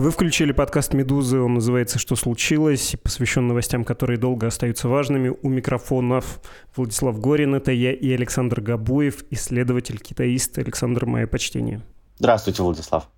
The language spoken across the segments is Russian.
Вы включили подкаст «Медузы», он называется «Что случилось?», посвящен новостям, которые долго остаются важными. У микрофонов Владислав Горин, это я и Александр Габуев, исследователь-китаист. Александр, мое почтение. Здравствуйте, Владислав.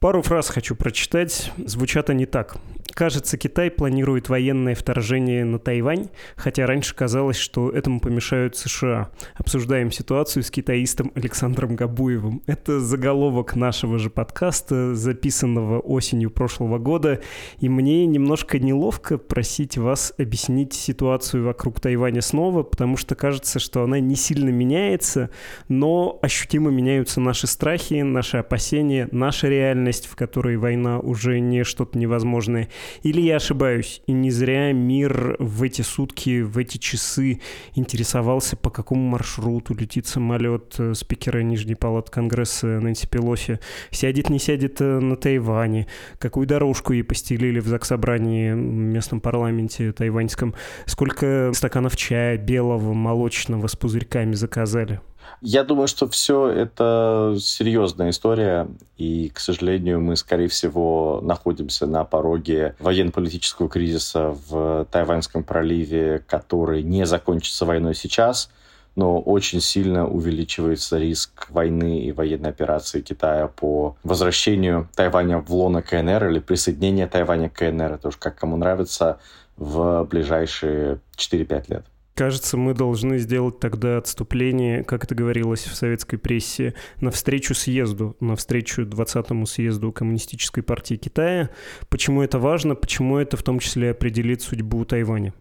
Пару фраз хочу прочитать. Звучат они так. Кажется, Китай планирует военное вторжение на Тайвань, хотя раньше казалось, что этому помешают США. Обсуждаем ситуацию с китаистом Александром Габуевым. Это заголовок нашего же подкаста, записанного осенью прошлого года, и мне немножко неловко просить вас объяснить ситуацию вокруг Тайваня снова, потому что кажется, что она не сильно меняется, но ощутимо меняются наши страхи, наши опасения, наша реальность, в которой война уже не что-то невозможное. Или я ошибаюсь, и не зря мир в эти сутки, в эти часы интересовался, по какому маршруту летит самолет э, спикера Нижней палаты Конгресса Нэнси Пелоси, сядет, не сядет э, на Тайване, какую дорожку ей постелили в заксобрании в местном парламенте тайваньском, сколько стаканов чая белого, молочного с пузырьками заказали. Я думаю, что все это серьезная история, и, к сожалению, мы, скорее всего, находимся на пороге военно-политического кризиса в Тайваньском проливе, который не закончится войной сейчас, но очень сильно увеличивается риск войны и военной операции Китая по возвращению Тайваня в лоно КНР или присоединение Тайваня к КНР, это уж как кому нравится, в ближайшие 4-5 лет. Кажется, мы должны сделать тогда отступление, как это говорилось в советской прессе, навстречу съезду, навстречу 20-му съезду Коммунистической партии Китая. Почему это важно? Почему это в том числе определит судьбу Тайваня?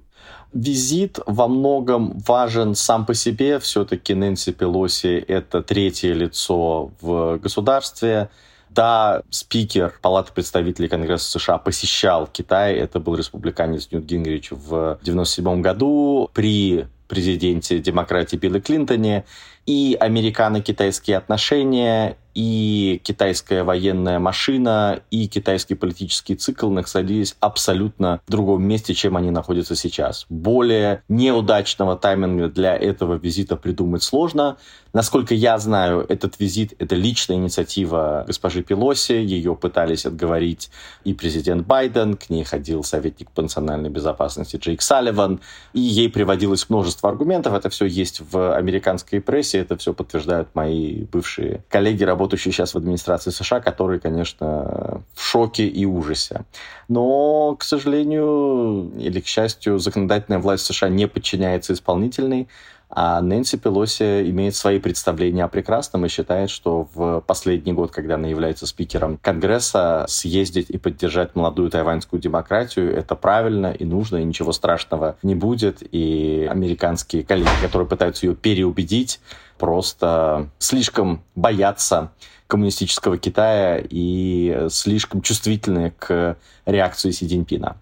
Визит во многом важен сам по себе. Все-таки Нэнси Пелоси — это третье лицо в государстве. Да, спикер Палаты представителей Конгресса США посещал Китай. Это был республиканец Ньют Гингрич в 1997 году при президенте демократии Билли Клинтоне. И американо-китайские отношения, и китайская военная машина, и китайский политический цикл находились абсолютно в другом месте, чем они находятся сейчас. Более неудачного тайминга для этого визита придумать сложно. Насколько я знаю, этот визит — это личная инициатива госпожи Пелоси. Ее пытались отговорить и президент Байден, к ней ходил советник по национальной безопасности Джейк Салливан, и ей приводилось множество аргументов. Это все есть в американской прессе, это все подтверждают мои бывшие коллеги, работающие сейчас в администрации США, которые, конечно, в шоке и ужасе. Но, к сожалению, или к счастью, законодательная власть США не подчиняется исполнительной. А Нэнси Пелоси имеет свои представления о прекрасном и считает, что в последний год, когда она является спикером Конгресса, съездить и поддержать молодую тайваньскую демократию — это правильно и нужно, и ничего страшного не будет. И американские коллеги, которые пытаются ее переубедить, просто слишком боятся коммунистического Китая и слишком чувствительны к реакции Си Цзиньпина.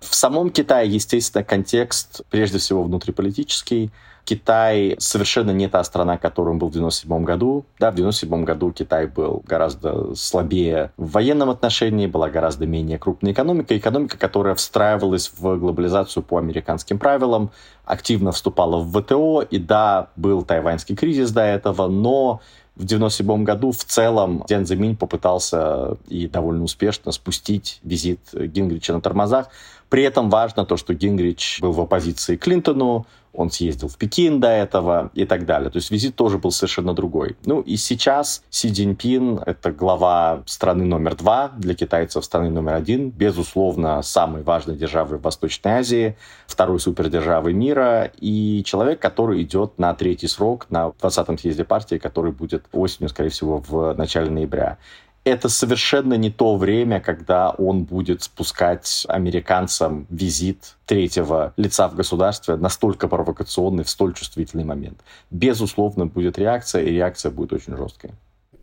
В самом Китае, естественно, контекст прежде всего внутриполитический. Китай совершенно не та страна, которой он был в 97 году. Да, в 97 году Китай был гораздо слабее в военном отношении, была гораздо менее крупной экономикой. Экономика, которая встраивалась в глобализацию по американским правилам, активно вступала в ВТО. И да, был тайваньский кризис до этого, но в 1997 году в целом Дэн Зиминь попытался и довольно успешно спустить визит Гингрича на тормозах. При этом важно то, что Гингрич был в оппозиции Клинтону, он съездил в Пекин до этого и так далее. То есть визит тоже был совершенно другой. Ну и сейчас Си Цзиньпин — это глава страны номер два для китайцев, страны номер один, безусловно, самой важной державы в Восточной Азии, второй супердержавы мира и человек, который идет на третий срок на 20-м съезде партии, который будет осенью, скорее всего, в начале ноября это совершенно не то время, когда он будет спускать американцам визит третьего лица в государстве настолько провокационный в столь чувствительный момент. Безусловно, будет реакция, и реакция будет очень жесткой.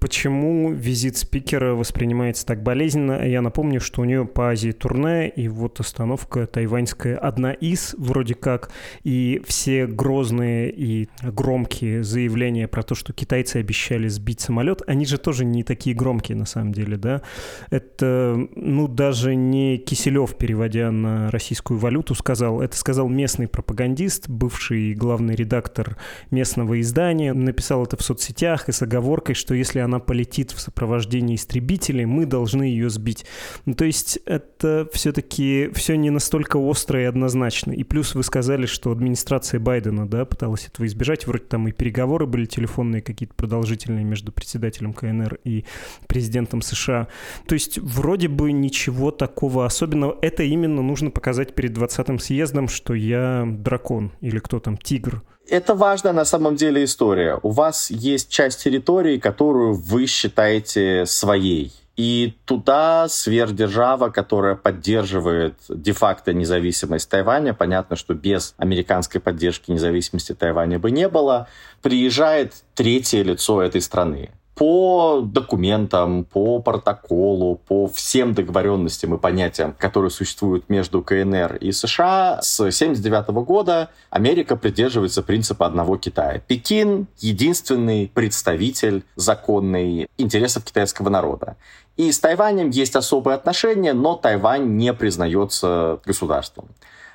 Почему визит спикера воспринимается так болезненно? Я напомню, что у нее по Азии турне, и вот остановка тайваньская одна из, вроде как, и все грозные и громкие заявления про то, что китайцы обещали сбить самолет, они же тоже не такие громкие на самом деле, да? Это, ну, даже не Киселев, переводя на российскую валюту, сказал, это сказал местный пропагандист, бывший главный редактор местного издания, написал это в соцсетях и с оговоркой, что если она полетит в сопровождении истребителей, мы должны ее сбить. Ну, то есть это все-таки все не настолько остро и однозначно. И плюс вы сказали, что администрация Байдена, да, пыталась этого избежать. Вроде там и переговоры были телефонные какие-то продолжительные между председателем КНР и президентом США. То есть вроде бы ничего такого особенного. Это именно нужно показать перед 20-м съездом, что я дракон или кто там, тигр. Это важная на самом деле история. У вас есть часть территории, которую вы считаете своей. И туда сверхдержава, которая поддерживает де-факто независимость Тайваня, понятно, что без американской поддержки независимости Тайваня бы не было, приезжает третье лицо этой страны по документам, по протоколу, по всем договоренностям и понятиям, которые существуют между КНР и США, с 1979 года Америка придерживается принципа одного Китая. Пекин — единственный представитель законный интересов китайского народа. И с Тайванем есть особые отношения, но Тайвань не признается государством.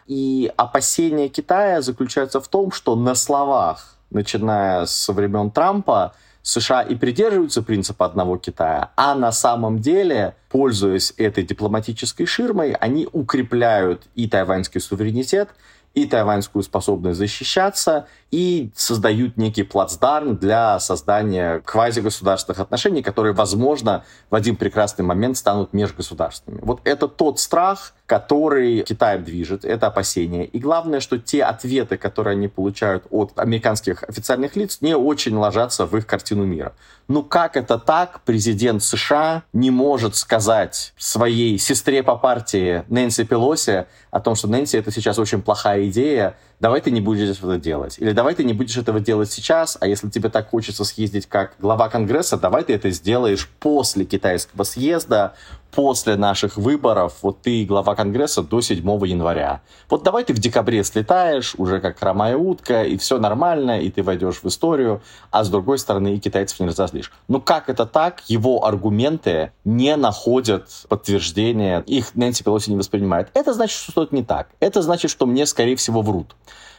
И опасения Китая заключаются в том, что на словах, начиная со времен Трампа, США и придерживаются принципа одного Китая, а на самом деле, пользуясь этой дипломатической ширмой, они укрепляют и тайваньский суверенитет, и тайваньскую способность защищаться, и создают некий плацдарм для создания квазигосударственных отношений, которые, возможно, в один прекрасный момент станут межгосударственными. Вот это тот страх, который Китаем движет, это опасение. И главное, что те ответы, которые они получают от американских официальных лиц, не очень ложатся в их картину мира. Ну как это так? Президент США не может сказать своей сестре по партии Нэнси Пелоси о том, что Нэнси это сейчас очень плохая идея, давай ты не будешь этого делать. Или давай ты не будешь этого делать сейчас, а если тебе так хочется съездить как глава Конгресса, давай ты это сделаешь после китайского съезда, после наших выборов, вот ты глава Конгресса до 7 января. Вот давай ты в декабре слетаешь, уже как хромая утка, и все нормально, и ты войдешь в историю, а с другой стороны и китайцев не разозлишь. Ну как это так? Его аргументы не находят подтверждения, их Нэнси Пелоси не воспринимает. Это значит, что что-то не так. Это значит, что мне, скорее всего, врут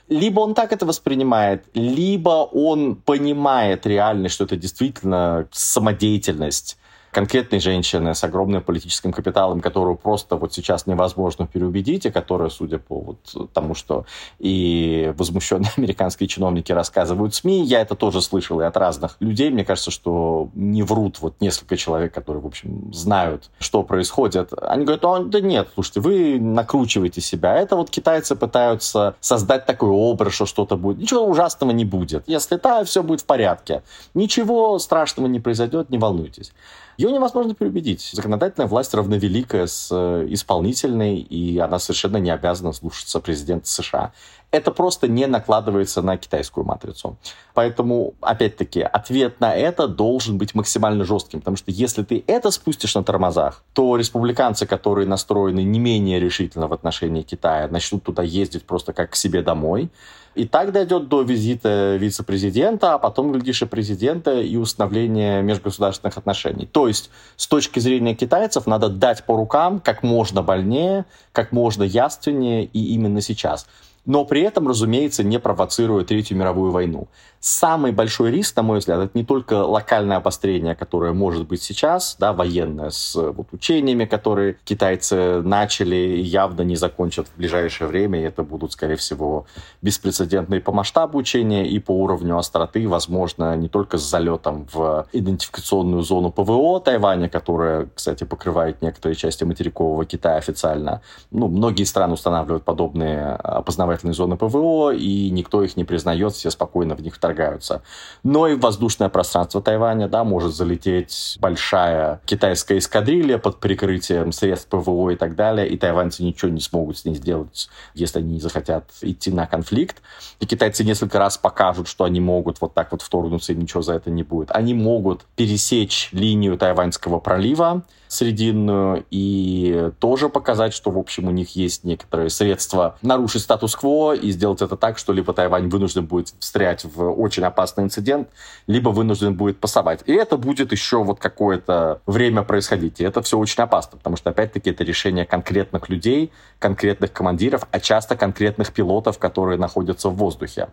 либо он так это воспринимает, либо он понимает реально, что это действительно самодеятельность, конкретной женщины с огромным политическим капиталом, которую просто вот сейчас невозможно переубедить, и которая, судя по вот тому, что и возмущенные американские чиновники рассказывают СМИ, я это тоже слышал и от разных людей. Мне кажется, что не врут вот несколько человек, которые, в общем, знают, что происходит. Они говорят, "О, да нет, слушайте, вы накручиваете себя. Это вот китайцы пытаются создать такой образ, что что-то будет. Ничего ужасного не будет. Если так, все будет в порядке. Ничего страшного не произойдет, не волнуйтесь. Ее невозможно переубедить. Законодательная власть равновеликая с э, исполнительной, и она совершенно не обязана слушаться президента США. Это просто не накладывается на китайскую матрицу. Поэтому, опять-таки, ответ на это должен быть максимально жестким, потому что если ты это спустишь на тормозах, то республиканцы, которые настроены не менее решительно в отношении Китая, начнут туда ездить просто как к себе домой, и так дойдет до визита вице-президента, а потом, глядишь, и президента, и установления межгосударственных отношений. То есть, с точки зрения китайцев, надо дать по рукам как можно больнее, как можно яственнее и именно сейчас но при этом, разумеется, не провоцируя Третью мировую войну. Самый большой риск, на мой взгляд, это не только локальное обострение, которое может быть сейчас, да, военное, с вот, учениями, которые китайцы начали и явно не закончат в ближайшее время, и это будут, скорее всего, беспрецедентные по масштабу учения и по уровню остроты, возможно, не только с залетом в идентификационную зону ПВО Тайваня, которая, кстати, покрывает некоторые части материкового Китая официально. Ну, многие страны устанавливают подобные опознавательные образовательные зоны ПВО, и никто их не признает, все спокойно в них вторгаются. Но и в воздушное пространство Тайваня, да, может залететь большая китайская эскадрилья под прикрытием средств ПВО и так далее, и тайваньцы ничего не смогут с ней сделать, если они не захотят идти на конфликт. И китайцы несколько раз покажут, что они могут вот так вот вторгнуться, и ничего за это не будет. Они могут пересечь линию Тайваньского пролива, Срединную и тоже показать, что, в общем, у них есть некоторые средства нарушить статус-кво и сделать это так, что либо Тайвань вынужден будет встрять в очень опасный инцидент, либо вынужден будет пасовать. И это будет еще вот какое-то время происходить. И это все очень опасно, потому что, опять-таки, это решение конкретных людей, конкретных командиров, а часто конкретных пилотов, которые находятся в воздухе.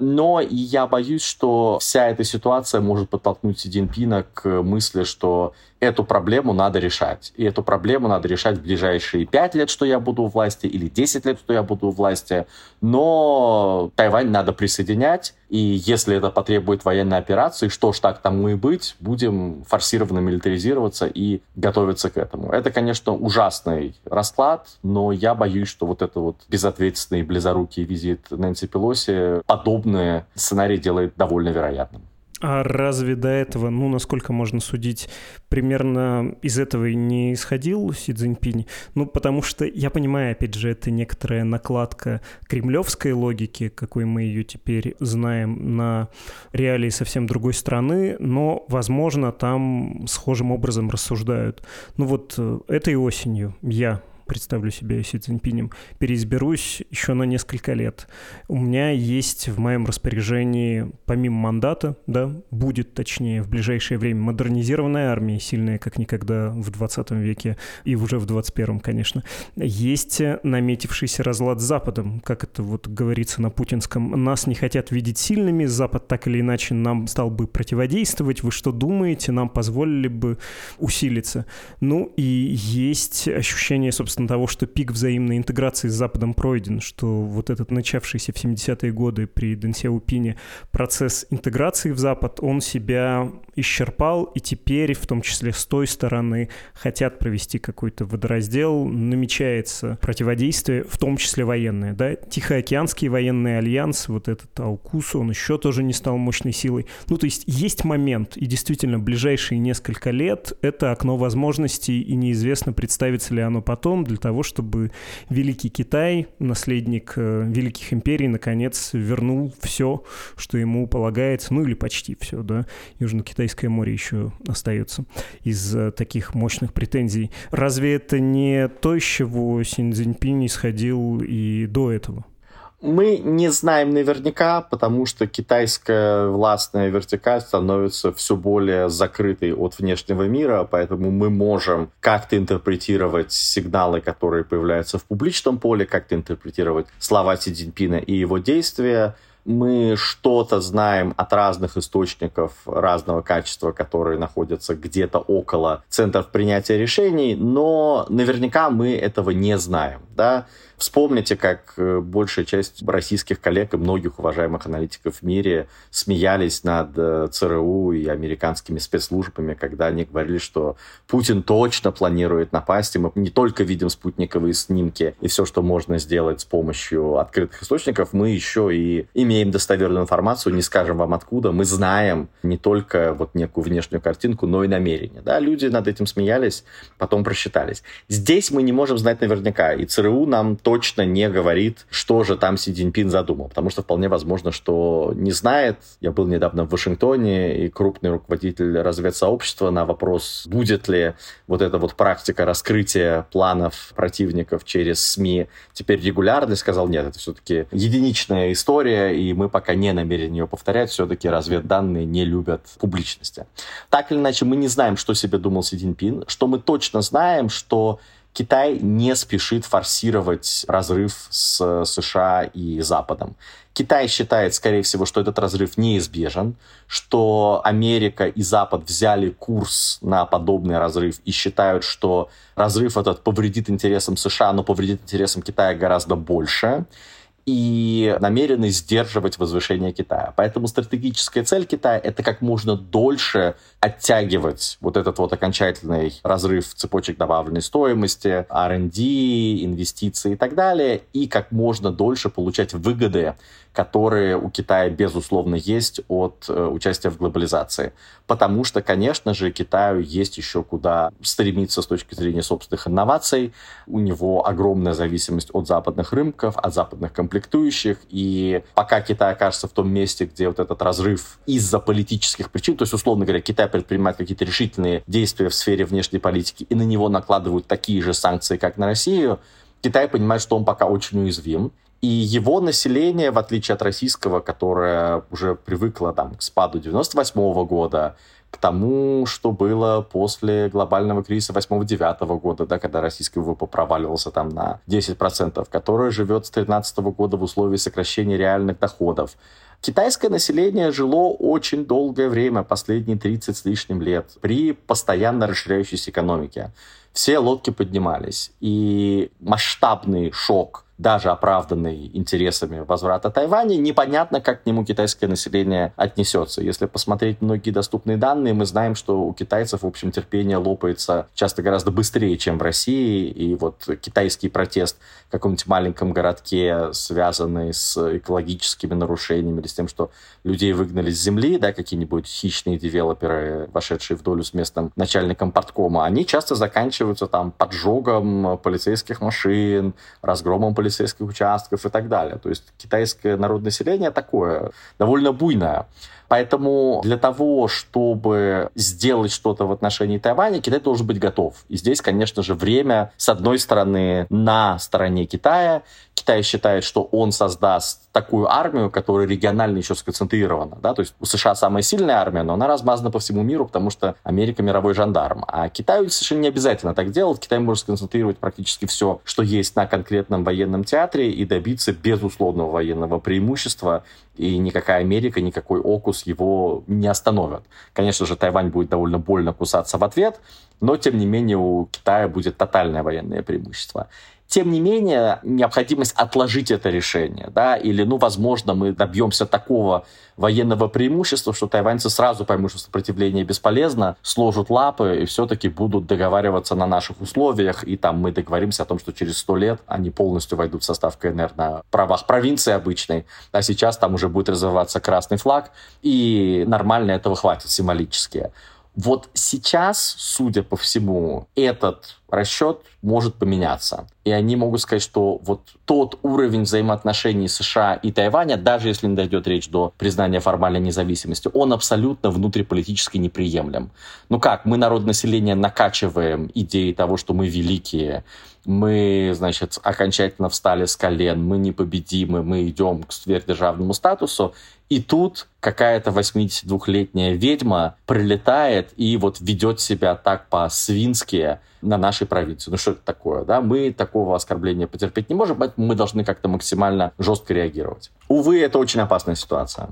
Но я боюсь, что вся эта ситуация может подтолкнуть Си Цзиньпина к мысли, что эту проблему надо решать. И эту проблему надо решать в ближайшие 5 лет, что я буду у власти, или 10 лет, что я буду у власти. Но Тайвань надо присоединять, и если это потребует военной операции, что ж так тому и быть, будем форсированно милитаризироваться и готовиться к этому. Это, конечно, ужасный расклад, но я боюсь, что вот это вот безответственный, близорукий визит Нэнси Пелоси подобные сценарии делает довольно вероятным. А разве до этого, ну, насколько можно судить, примерно из этого и не исходил Си Цзиньпинь? Ну, потому что, я понимаю, опять же, это некоторая накладка кремлевской логики, какой мы ее теперь знаем, на реалии совсем другой страны, но, возможно, там схожим образом рассуждают. Ну вот э, этой осенью я представлю себя Си Цзиньпинем, переизберусь еще на несколько лет. У меня есть в моем распоряжении, помимо мандата, да, будет, точнее, в ближайшее время модернизированная армия, сильная как никогда в 20 веке и уже в 21, конечно. Есть наметившийся разлад с Западом, как это вот говорится на путинском. Нас не хотят видеть сильными, Запад так или иначе нам стал бы противодействовать. Вы что думаете, нам позволили бы усилиться? Ну и есть ощущение, собственно, собственно, того, что пик взаимной интеграции с Западом пройден, что вот этот начавшийся в 70-е годы при Дэн Сяопине процесс интеграции в Запад, он себя исчерпал, и теперь, в том числе с той стороны, хотят провести какой-то водораздел, намечается противодействие, в том числе военное, да, Тихоокеанский военный альянс, вот этот Аукус, он еще тоже не стал мощной силой. Ну, то есть есть момент, и действительно, ближайшие несколько лет это окно возможностей, и неизвестно, представится ли оно потом, для того, чтобы Великий Китай, наследник э, великих империй, наконец вернул все, что ему полагается, ну или почти все, да. Южно-Китайское море еще остается из э, таких мощных претензий. Разве это не то, из чего Синь Цзиньпинь исходил и до этого? Мы не знаем наверняка, потому что китайская властная вертикаль становится все более закрытой от внешнего мира, поэтому мы можем как-то интерпретировать сигналы, которые появляются в публичном поле, как-то интерпретировать слова Си Цзиньпина и его действия, мы что-то знаем от разных источников разного качества, которые находятся где-то около центров принятия решений, но наверняка мы этого не знаем. Да? Вспомните, как э, большая часть российских коллег и многих уважаемых аналитиков в мире смеялись над э, ЦРУ и американскими спецслужбами, когда они говорили, что Путин точно планирует напасть, и мы не только видим спутниковые снимки и все, что можно сделать с помощью открытых источников, мы еще и имеем достоверную информацию, не скажем вам откуда, мы знаем не только вот некую внешнюю картинку, но и намерение. Да? Люди над этим смеялись, потом просчитались. Здесь мы не можем знать наверняка, и ЦРУ нам точно не говорит, что же там Си Цзиньпин задумал, потому что вполне возможно, что не знает. Я был недавно в Вашингтоне, и крупный руководитель разведсообщества на вопрос, будет ли вот эта вот практика раскрытия планов противников через СМИ теперь регулярной, сказал, нет, это все-таки единичная история, и мы пока не намерены ее повторять, все-таки разведданные не любят публичности. Так или иначе, мы не знаем, что себе думал Си Цзиньпин, что мы точно знаем, что Китай не спешит форсировать разрыв с США и Западом. Китай считает, скорее всего, что этот разрыв неизбежен, что Америка и Запад взяли курс на подобный разрыв и считают, что разрыв этот повредит интересам США, но повредит интересам Китая гораздо больше. И намерены сдерживать возвышение Китая. Поэтому стратегическая цель Китая — это как можно дольше оттягивать вот этот вот окончательный разрыв цепочек добавленной стоимости, R&D, инвестиции и так далее, и как можно дольше получать выгоды которые у Китая, безусловно, есть от э, участия в глобализации. Потому что, конечно же, Китаю есть еще куда стремиться с точки зрения собственных инноваций. У него огромная зависимость от западных рынков, от западных комплектующих. И пока Китай окажется в том месте, где вот этот разрыв из-за политических причин, то есть, условно говоря, Китай предпринимает какие-то решительные действия в сфере внешней политики, и на него накладывают такие же санкции, как на Россию, Китай понимает, что он пока очень уязвим, и его население, в отличие от российского, которое уже привыкло там, к спаду 98 -го года, к тому, что было после глобального кризиса 8-9 года, да, когда российский ВВП проваливался там на 10%, которое живет с 2013 года в условиях сокращения реальных доходов. Китайское население жило очень долгое время, последние 30 с лишним лет, при постоянно расширяющейся экономике. Все лодки поднимались, и масштабный шок – даже оправданный интересами возврата Тайваня, непонятно, как к нему китайское население отнесется. Если посмотреть многие доступные данные, мы знаем, что у китайцев, в общем, терпение лопается часто гораздо быстрее, чем в России. И вот китайский протест в каком-нибудь маленьком городке, связанный с экологическими нарушениями или с тем, что людей выгнали с земли, да, какие-нибудь хищные девелоперы, вошедшие в долю с местным начальником порткома, они часто заканчиваются там поджогом полицейских машин, разгромом полицейских полицейских участков и так далее. То есть китайское народное население такое, довольно буйное. Поэтому для того, чтобы сделать что-то в отношении Тайваня, Китай должен быть готов. И здесь, конечно же, время, с одной стороны, на стороне Китая. Китай считает, что он создаст такую армию, которая регионально еще сконцентрирована. Да? То есть у США самая сильная армия, но она размазана по всему миру, потому что Америка мировой жандарм. А Китаю совершенно не обязательно так делать. Китай может сконцентрировать практически все, что есть на конкретном военном театре и добиться безусловного военного преимущества. И никакая Америка, никакой ОКУС его не остановят. Конечно же, Тайвань будет довольно больно кусаться в ответ, но, тем не менее, у Китая будет тотальное военное преимущество. Тем не менее, необходимость отложить это решение, да, или, ну, возможно, мы добьемся такого военного преимущества, что тайваньцы сразу поймут, что сопротивление бесполезно, сложат лапы и все-таки будут договариваться на наших условиях, и там мы договоримся о том, что через сто лет они полностью войдут в состав КНР на правах провинции обычной, а сейчас там уже будет развиваться красный флаг, и нормально этого хватит символически. Вот сейчас, судя по всему, этот расчет может поменяться. И они могут сказать, что вот тот уровень взаимоотношений США и Тайваня, даже если не дойдет речь до признания формальной независимости, он абсолютно внутриполитически неприемлем. Ну как, мы народ населения накачиваем идеи того, что мы великие, мы, значит, окончательно встали с колен, мы непобедимы, мы идем к сверхдержавному статусу, и тут какая-то 82-летняя ведьма прилетает и вот ведет себя так по-свински на нашей провинции. Ну что это такое, да? Мы такого оскорбления потерпеть не можем, поэтому мы должны как-то максимально жестко реагировать. Увы, это очень опасная ситуация.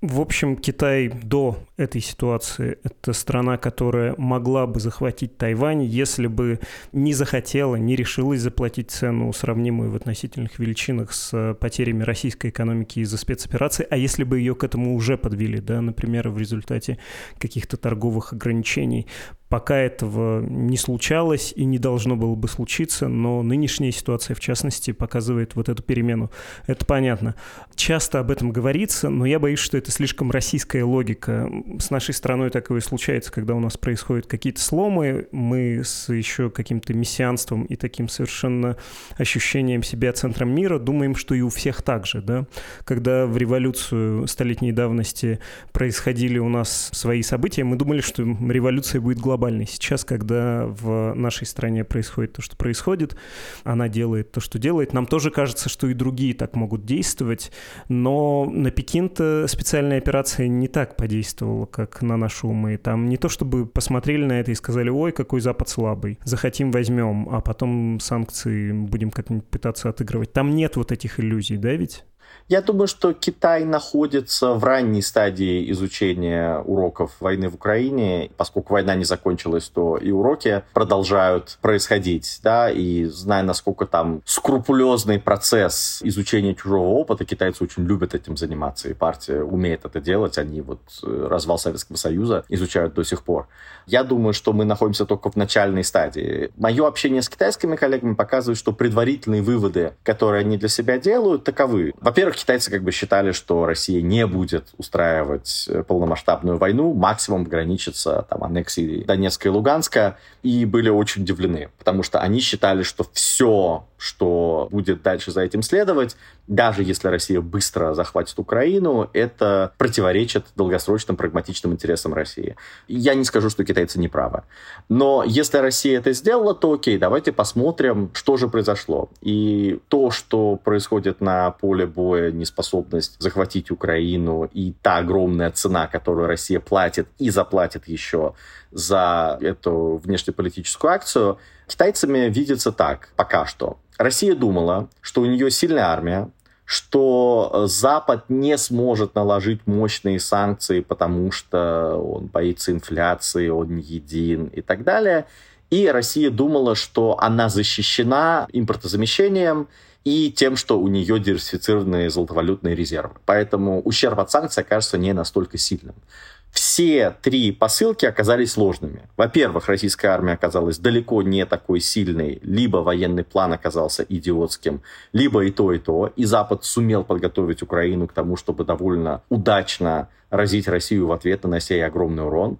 В общем, Китай до этой ситуации – это страна, которая могла бы захватить Тайвань, если бы не захотела, не решилась заплатить цену, сравнимую в относительных величинах с потерями российской экономики из-за спецоперации, а если бы ее к этому уже подвели, да, например, в результате каких-то торговых ограничений. Пока этого не случалось и не должно было бы случиться, но нынешняя ситуация, в частности, показывает вот эту перемену. Это понятно. Часто об этом говорится, но я боюсь, что это слишком российская логика. С нашей страной такое случается, когда у нас происходят какие-то сломы, мы с еще каким-то мессианством и таким совершенно ощущением себя центром мира думаем, что и у всех так же, да? Когда в революцию столетней давности происходили у нас свои события, мы думали, что революция будет глобальной глобальный. Сейчас, когда в нашей стране происходит то, что происходит, она делает то, что делает, нам тоже кажется, что и другие так могут действовать, но на Пекин-то специальная операция не так подействовала, как на наши умы. Там не то, чтобы посмотрели на это и сказали, ой, какой Запад слабый, захотим возьмем, а потом санкции будем как-нибудь пытаться отыгрывать. Там нет вот этих иллюзий, да ведь? Я думаю, что Китай находится в ранней стадии изучения уроков войны в Украине. Поскольку война не закончилась, то и уроки продолжают происходить. Да? И зная, насколько там скрупулезный процесс изучения чужого опыта, китайцы очень любят этим заниматься. И партия умеет это делать. Они вот э, развал Советского Союза изучают до сих пор. Я думаю, что мы находимся только в начальной стадии. Мое общение с китайскими коллегами показывает, что предварительные выводы, которые они для себя делают, таковы. Во-первых, китайцы как бы считали, что Россия не будет устраивать э, полномасштабную войну, максимум ограничится там аннексией Донецка и Луганска, и были очень удивлены, потому что они считали, что все, что будет дальше за этим следовать, даже если Россия быстро захватит Украину, это противоречит долгосрочным прагматичным интересам России. Я не скажу, что китайцы не правы. Но если Россия это сделала, то окей, давайте посмотрим, что же произошло. И то, что происходит на поле боя, неспособность захватить Украину и та огромная цена, которую Россия платит и заплатит еще за эту внешнеполитическую акцию, китайцами видится так пока что. Россия думала, что у нее сильная армия, что Запад не сможет наложить мощные санкции, потому что он боится инфляции, он не един и так далее. И Россия думала, что она защищена импортозамещением и тем, что у нее диверсифицированные золотовалютные резервы. Поэтому ущерб от санкций окажется не настолько сильным. Все три посылки оказались сложными. Во-первых, российская армия оказалась далеко не такой сильной, либо военный план оказался идиотским, либо и то, и то. И Запад сумел подготовить Украину к тому, чтобы довольно удачно разить Россию в ответ, нанося ей огромный урон.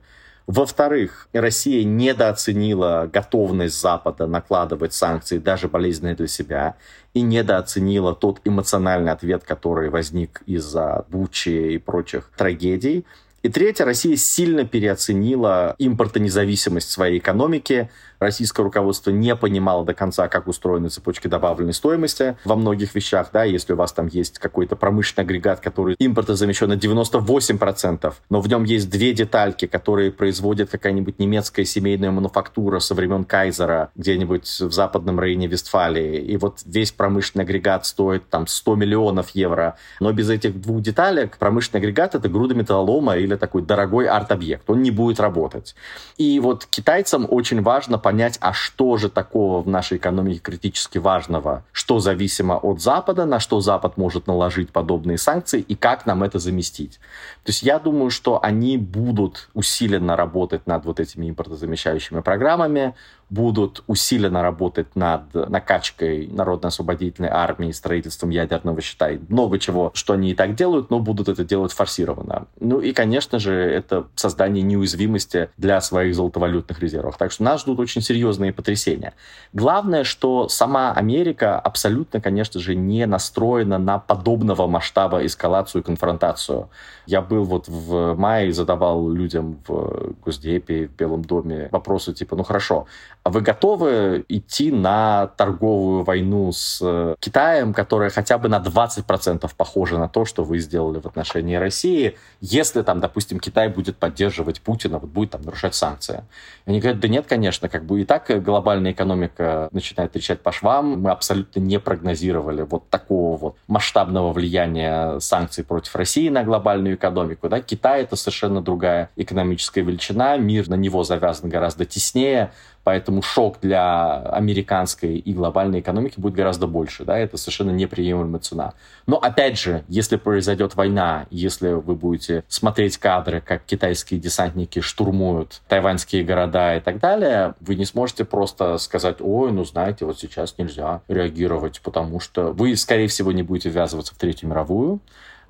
Во-вторых, Россия недооценила готовность Запада накладывать санкции, даже болезненные для себя, и недооценила тот эмоциональный ответ, который возник из-за Бучи и прочих трагедий. И третье, Россия сильно переоценила импортонезависимость своей экономики, российское руководство не понимало до конца, как устроены цепочки добавленной стоимости во многих вещах, да, если у вас там есть какой-то промышленный агрегат, который импортозамещен на 98%, но в нем есть две детальки, которые производит какая-нибудь немецкая семейная мануфактура со времен Кайзера где-нибудь в западном районе Вестфалии, и вот весь промышленный агрегат стоит там 100 миллионов евро, но без этих двух деталек промышленный агрегат — это груда металлолома или такой дорогой арт-объект, он не будет работать. И вот китайцам очень важно понять, а что же такого в нашей экономике критически важного, что зависимо от Запада, на что Запад может наложить подобные санкции и как нам это заместить. То есть я думаю, что они будут усиленно работать над вот этими импортозамещающими программами, будут усиленно работать над накачкой народно-освободительной армии, строительством ядерного щита и много чего, что они и так делают, но будут это делать форсированно. Ну и, конечно же, это создание неуязвимости для своих золотовалютных резервов. Так что нас ждут очень серьезные потрясения. Главное, что сама Америка абсолютно, конечно же, не настроена на подобного масштаба эскалацию и конфронтацию. Я был вот в мае и задавал людям в Госдепе, в Белом доме вопросы типа, ну хорошо, вы готовы идти на торговую войну с э, Китаем, которая хотя бы на 20% похожа на то, что вы сделали в отношении России, если там, допустим, Китай будет поддерживать Путина, вот будет там нарушать санкции? И они говорят, да нет, конечно, как бы и так глобальная экономика начинает трещать по швам. Мы абсолютно не прогнозировали вот такого вот масштабного влияния санкций против России на глобальную экономику. Да? Китай — это совершенно другая экономическая величина, мир на него завязан гораздо теснее, Поэтому шок для американской и глобальной экономики будет гораздо больше. Да? Это совершенно неприемлемая цена. Но опять же, если произойдет война, если вы будете смотреть кадры, как китайские десантники штурмуют тайваньские города и так далее, вы не сможете просто сказать, ой, ну знаете, вот сейчас нельзя реагировать, потому что вы, скорее всего, не будете ввязываться в Третью мировую,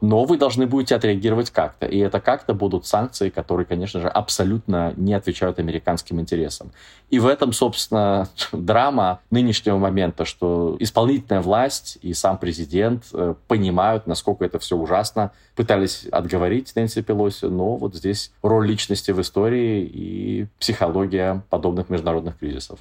но вы должны будете отреагировать как-то. И это как-то будут санкции, которые, конечно же, абсолютно не отвечают американским интересам. И в этом, собственно, драма нынешнего момента, что исполнительная власть и сам президент э, понимают, насколько это все ужасно, пытались отговорить Нэнси Пелоси, но вот здесь роль личности в истории и психология подобных международных кризисов.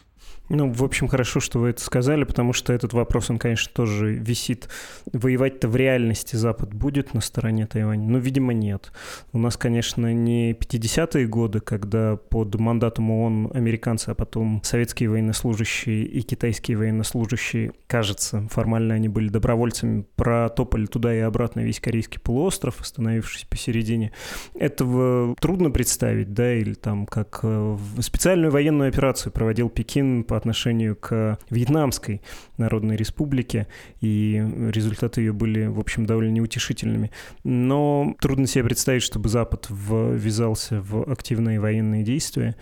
Ну, в общем, хорошо, что вы это сказали, потому что этот вопрос, он, конечно, тоже висит. Воевать-то в реальности Запад будет на стороне Тайваня? Ну, видимо, нет. У нас, конечно, не 50-е годы, когда под мандатом ООН американцы, а потом советские военнослужащие и китайские военнослужащие, кажется, формально они были добровольцами, протопали туда и обратно весь Корейский полуостров, остановившись посередине. Этого трудно представить, да, или там как э, специальную военную операцию проводил Пекин по отношению к Вьетнамской Народной Республике, и результаты ее были, в общем, довольно неутешительными. Но трудно себе представить, чтобы Запад ввязался в активные военные действия.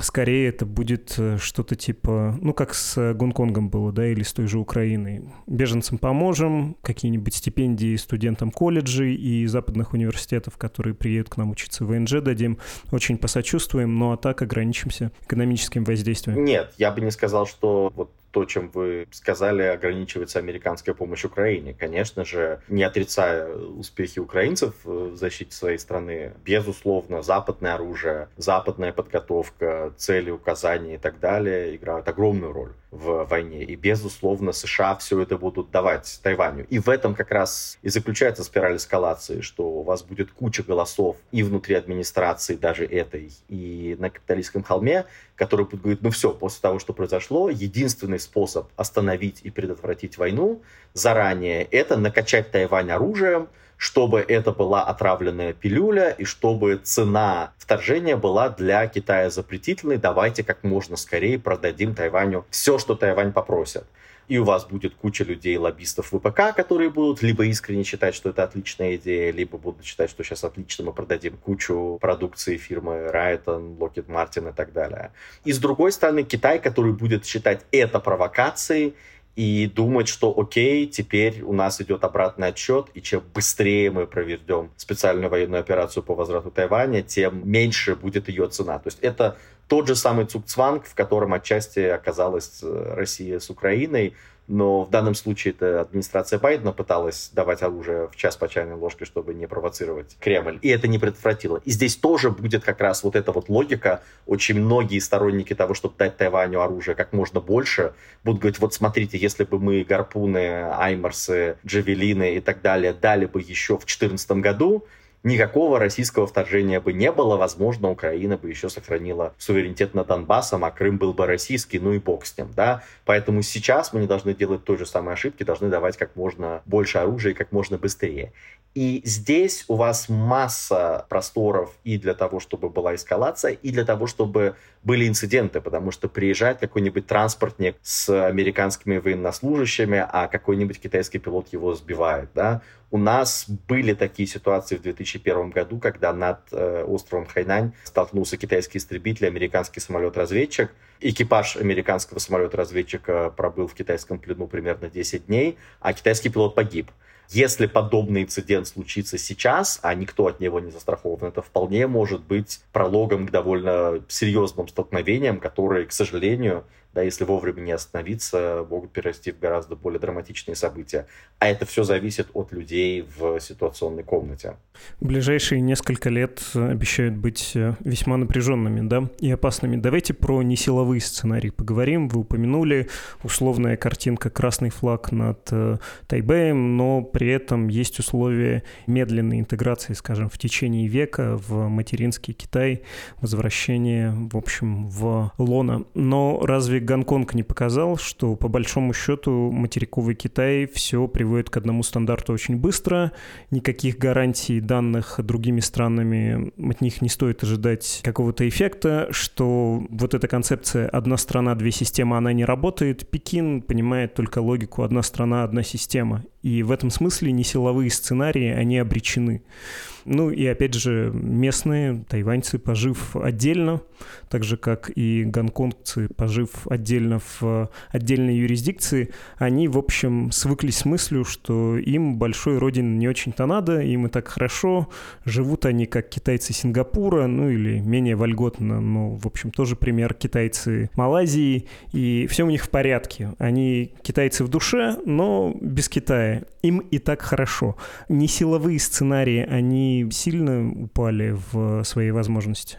Скорее это будет э, что-то типа, ну, как с Гонконгом было, да, или с той же Украиной. Беженцам поможем, какие-нибудь стипендии студентам колледжей и западных университетов, которые приедут к нам учиться в ВНЖ, дадим. Очень посочувствуем, но а так ограничимся экономическим воздействием. Нет, я бы не сказал, что вот то, чем вы сказали, ограничивается американская помощь Украине. Конечно же, не отрицая успехи украинцев в защите своей страны, безусловно, западное оружие, западная подготовка, цели, указания и так далее играют огромную роль в войне. И, безусловно, США все это будут давать Тайваню. И в этом как раз и заключается спираль эскалации, что у вас будет куча голосов и внутри администрации даже этой, и на капиталистском холме, которые будут говорить, ну все, после того, что произошло, единственный способ остановить и предотвратить войну заранее, это накачать Тайвань оружием, чтобы это была отравленная пилюля и чтобы цена вторжения была для Китая запретительной. Давайте как можно скорее продадим Тайваню все, что Тайвань попросит и у вас будет куча людей, лоббистов ВПК, которые будут либо искренне считать, что это отличная идея, либо будут считать, что сейчас отлично мы продадим кучу продукции фирмы Raytheon, Lockheed Martin и так далее. И с другой стороны, Китай, который будет считать это провокацией, и думать, что окей, теперь у нас идет обратный отчет, и чем быстрее мы проведем специальную военную операцию по возврату Тайваня, тем меньше будет ее цена. То есть это тот же самый Цукцванг, в котором отчасти оказалась э, Россия с Украиной, но в данном случае это администрация Байдена пыталась давать оружие в час по чайной ложке, чтобы не провоцировать Кремль, и это не предотвратило. И здесь тоже будет как раз вот эта вот логика. Очень многие сторонники того, чтобы дать Тайваню оружие как можно больше, будут говорить, вот смотрите, если бы мы гарпуны, аймарсы, джавелины и так далее дали бы еще в 2014 году, никакого российского вторжения бы не было. Возможно, Украина бы еще сохранила суверенитет над Донбассом, а Крым был бы российский, ну и бог с ним, да. Поэтому сейчас мы не должны делать той же самой ошибки, должны давать как можно больше оружия и как можно быстрее. И здесь у вас масса просторов и для того, чтобы была эскалация, и для того, чтобы были инциденты, потому что приезжает какой-нибудь транспортник с американскими военнослужащими, а какой-нибудь китайский пилот его сбивает, да. У нас были такие ситуации в 2001 году, когда над э, островом Хайнань столкнулся китайский истребитель, американский самолет-разведчик. Экипаж американского самолета-разведчика пробыл в китайском плену примерно 10 дней, а китайский пилот погиб. Если подобный инцидент случится сейчас, а никто от него не застрахован, это вполне может быть прологом к довольно серьезным столкновениям, которые, к сожалению, да, если вовремя не остановиться, могут перерасти в гораздо более драматичные события. А это все зависит от людей в ситуационной комнате. Ближайшие несколько лет обещают быть э, весьма напряженными, да, и опасными. Давайте про несиловые сценарии поговорим. Вы упомянули условная картинка «Красный флаг над э, Тайбэем», но при этом есть условия медленной интеграции, скажем, в течение века в материнский Китай, возвращение, в общем, в лона. Но разве Гонконг не показал, что по большому счету материковый Китай все приводит к одному стандарту очень быстро, никаких гарантий данных другими странами от них не стоит ожидать какого-то эффекта, что вот эта концепция «одна страна, две системы» она не работает. Пекин понимает только логику «одна страна, одна система». И в этом смысле не силовые сценарии, они обречены. Ну и опять же, местные тайваньцы, пожив отдельно, так же как и гонконгцы, пожив отдельно в отдельной юрисдикции, они, в общем, свыклись с мыслью, что им большой родины не очень-то надо, им и так хорошо, живут они как китайцы Сингапура, ну или менее вольготно, но, в общем, тоже пример китайцы Малайзии, и все у них в порядке. Они китайцы в душе, но без Китая. Им и так хорошо. Не силовые сценарии, они сильно упали в своей возможности?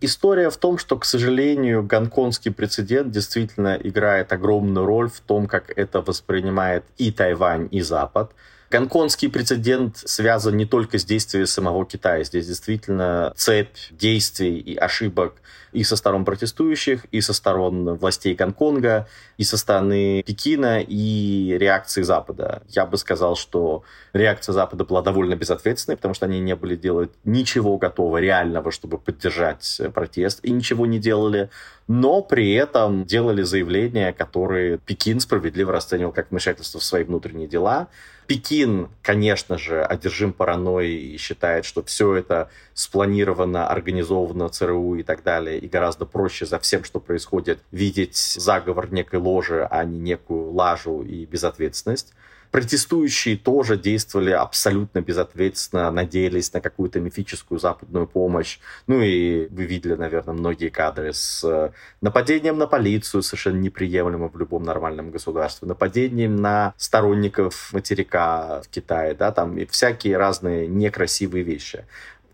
История в том, что, к сожалению, гонконгский прецедент действительно играет огромную роль в том, как это воспринимает и Тайвань, и Запад. Гонконгский прецедент связан не только с действиями самого Китая. Здесь действительно цепь действий и ошибок и со сторон протестующих, и со сторон властей Гонконга, и со стороны Пекина, и реакции Запада. Я бы сказал, что реакция Запада была довольно безответственной, потому что они не были делать ничего готового, реального, чтобы поддержать протест, и ничего не делали но при этом делали заявления, которые Пекин справедливо расценивал как вмешательство в свои внутренние дела. Пекин, конечно же, одержим паранойей и считает, что все это спланировано, организовано ЦРУ и так далее, и гораздо проще за всем, что происходит, видеть заговор некой ложи, а не некую лажу и безответственность. Протестующие тоже действовали абсолютно безответственно, надеялись на какую-то мифическую западную помощь. Ну и вы видели, наверное, многие кадры с э, нападением на полицию, совершенно неприемлемо в любом нормальном государстве, нападением на сторонников материка в Китае, да, там и всякие разные некрасивые вещи.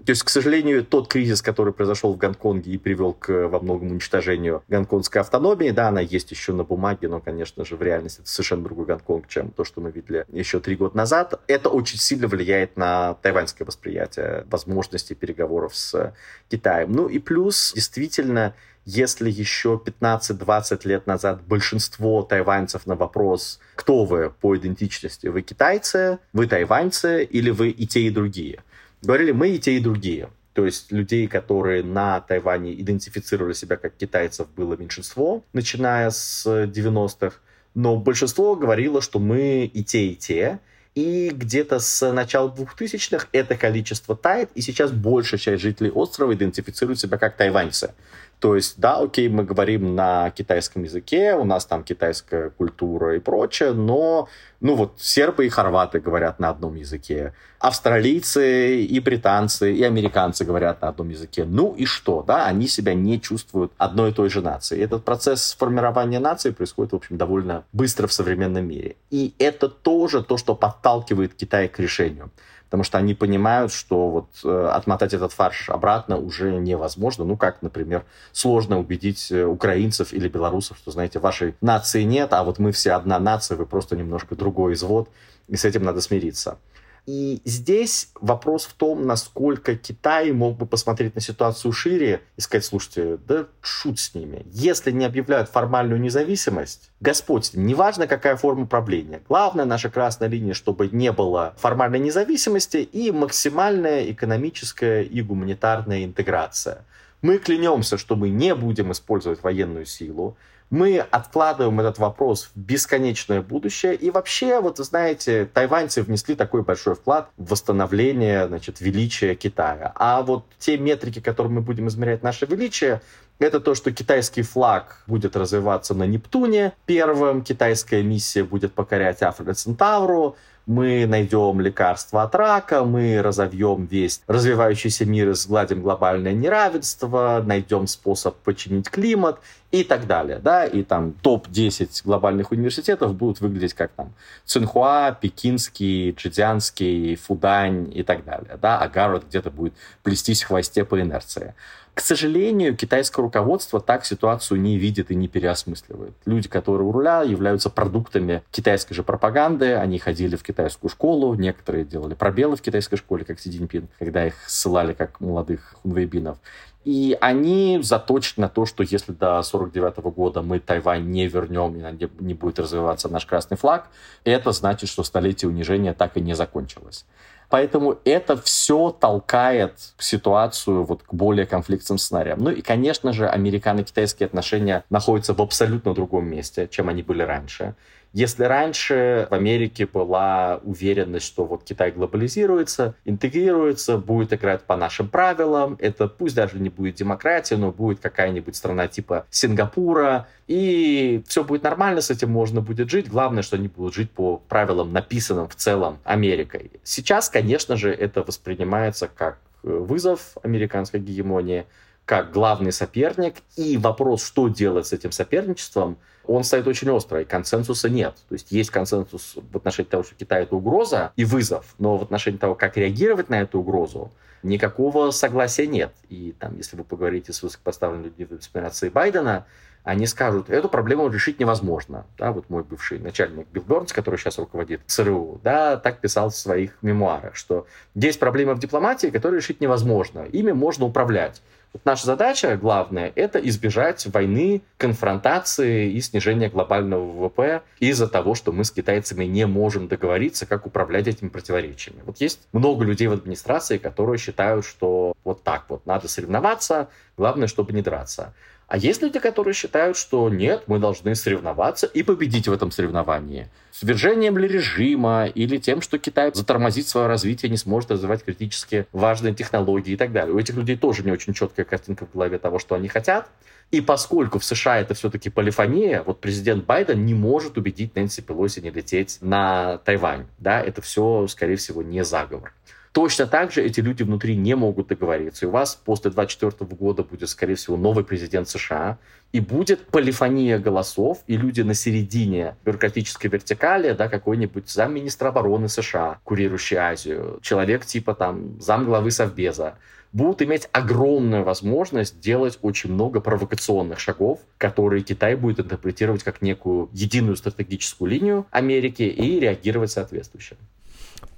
То есть, к сожалению, тот кризис, который произошел в Гонконге и привел к во многом уничтожению гонконгской автономии, да, она есть еще на бумаге, но, конечно же, в реальности это совершенно другой Гонконг, чем то, что мы видели еще три года назад. Это очень сильно влияет на тайваньское восприятие возможностей переговоров с Китаем. Ну и плюс, действительно, если еще 15-20 лет назад большинство тайваньцев на вопрос, кто вы по идентичности, вы китайцы, вы тайваньцы или вы и те, и другие – Говорили мы и те, и другие. То есть людей, которые на Тайване идентифицировали себя как китайцев, было меньшинство, начиная с 90-х. Но большинство говорило, что мы и те, и те. И где-то с начала 2000-х это количество тает, и сейчас большая часть жителей острова идентифицируют себя как тайваньцы. То есть, да, окей, мы говорим на китайском языке, у нас там китайская культура и прочее, но, ну вот, сербы и хорваты говорят на одном языке, австралийцы и британцы и американцы говорят на одном языке. Ну и что, да, они себя не чувствуют одной и той же нацией. Этот процесс формирования нации происходит, в общем, довольно быстро в современном мире. И это тоже то, что подталкивает Китай к решению потому что они понимают, что вот э, отмотать этот фарш обратно уже невозможно. Ну, как, например, сложно убедить э, украинцев или белорусов, что, знаете, вашей нации нет, а вот мы все одна нация, вы просто немножко другой извод, и с этим надо смириться. И здесь вопрос в том, насколько Китай мог бы посмотреть на ситуацию шире и сказать, слушайте, да шут с ними. Если не объявляют формальную независимость, Господь, неважно, какая форма правления. Главная наша красная линия, чтобы не было формальной независимости и максимальная экономическая и гуманитарная интеграция. Мы клянемся, что мы не будем использовать военную силу, мы откладываем этот вопрос в бесконечное будущее. И вообще, вот знаете, тайваньцы внесли такой большой вклад в восстановление значит, величия Китая. А вот те метрики, которыми мы будем измерять наше величие, это то, что китайский флаг будет развиваться на Нептуне первым, китайская миссия будет покорять Африка Центавру, мы найдем лекарство от рака, мы разовьем весь развивающийся мир и сгладим глобальное неравенство, найдем способ починить климат и так далее. Да? И там топ-10 глобальных университетов будут выглядеть как там Цинхуа, Пекинский, Джидзянский, Фудань и так далее. Да? А Гарвард где-то будет плестись в хвосте по инерции. К сожалению, китайское руководство так ситуацию не видит и не переосмысливает. Люди, которые у руля, являются продуктами китайской же пропаганды. Они ходили в китайскую школу, некоторые делали пробелы в китайской школе, как Си Цзиньпин, когда их ссылали как молодых хунвейбинов. И они заточены на то, что если до 49 года мы Тайвань не вернем и не будет развиваться наш красный флаг, это значит, что столетие унижения так и не закончилось. Поэтому это все толкает ситуацию вот к более конфликтным сценариям. Ну и, конечно же, американо-китайские отношения находятся в абсолютно другом месте, чем они были раньше. Если раньше в Америке была уверенность, что вот Китай глобализируется, интегрируется, будет играть по нашим правилам, это пусть даже не будет демократия, но будет какая-нибудь страна типа Сингапура, и все будет нормально, с этим можно будет жить. Главное, что они будут жить по правилам, написанным в целом Америкой. Сейчас, конечно же, это воспринимается как э, вызов американской гегемонии, как главный соперник, и вопрос, что делать с этим соперничеством – он стоит очень остро, и консенсуса нет. То есть есть консенсус в отношении того, что Китай — это угроза и вызов, но в отношении того, как реагировать на эту угрозу, никакого согласия нет. И там, если вы поговорите с высокопоставленными людьми в администрации Байдена, они скажут, эту проблему решить невозможно. Да, вот мой бывший начальник Билл Бернс, который сейчас руководит ЦРУ, да, так писал в своих мемуарах, что есть проблемы в дипломатии, которые решить невозможно. Ими можно управлять. Наша задача главная – это избежать войны, конфронтации и снижения глобального ВВП из-за того, что мы с китайцами не можем договориться, как управлять этими противоречиями. Вот есть много людей в администрации, которые считают, что вот так вот надо соревноваться, главное, чтобы не драться. А есть люди, которые считают, что нет, мы должны соревноваться и победить в этом соревновании. Свержением ли режима или тем, что Китай затормозит свое развитие, не сможет развивать критически важные технологии и так далее. У этих людей тоже не очень четкая картинка в голове того, что они хотят. И поскольку в США это все-таки полифония, вот президент Байден не может убедить Нэнси Пелоси не лететь на Тайвань. Да, это все, скорее всего, не заговор. Точно так же эти люди внутри не могут договориться. И у вас после 2024 года будет, скорее всего, новый президент США, и будет полифония голосов, и люди на середине бюрократической вертикали, да, какой-нибудь замминистра обороны США, курирующий Азию, человек типа там замглавы Совбеза, будут иметь огромную возможность делать очень много провокационных шагов, которые Китай будет интерпретировать как некую единую стратегическую линию Америки и реагировать соответствующе.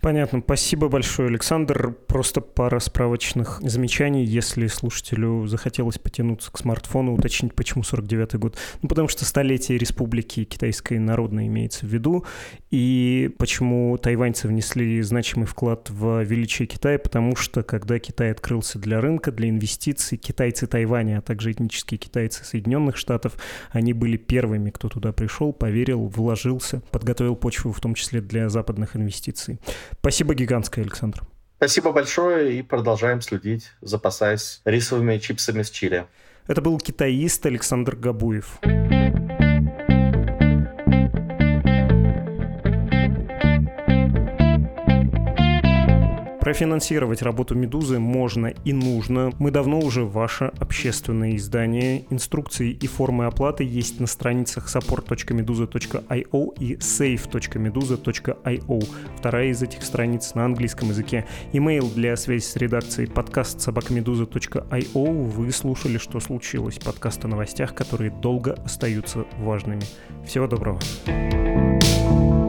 Понятно. Спасибо большое, Александр. Просто пара справочных замечаний, если слушателю захотелось потянуться к смартфону, уточнить, почему 49-й год. Ну, потому что столетие Республики Китайской Народной имеется в виду, и почему тайваньцы внесли значимый вклад в величие Китая, потому что, когда Китай открылся для рынка, для инвестиций, китайцы Тайваня, а также этнические китайцы Соединенных Штатов, они были первыми, кто туда пришел, поверил, вложился, подготовил почву в том числе для западных инвестиций. Спасибо гигантское, Александр. Спасибо большое и продолжаем следить, запасаясь рисовыми чипсами с чили. Это был китаист Александр Габуев. Профинансировать работу «Медузы» можно и нужно. Мы давно уже ваше общественное издание. Инструкции и формы оплаты есть на страницах support.meduza.io и save.meduza.io. Вторая из этих страниц на английском языке. Имейл для связи с редакцией подкаст собакамедуза.io. Вы слушали «Что случилось?» Подкаст о новостях, которые долго остаются важными. Всего доброго. thank you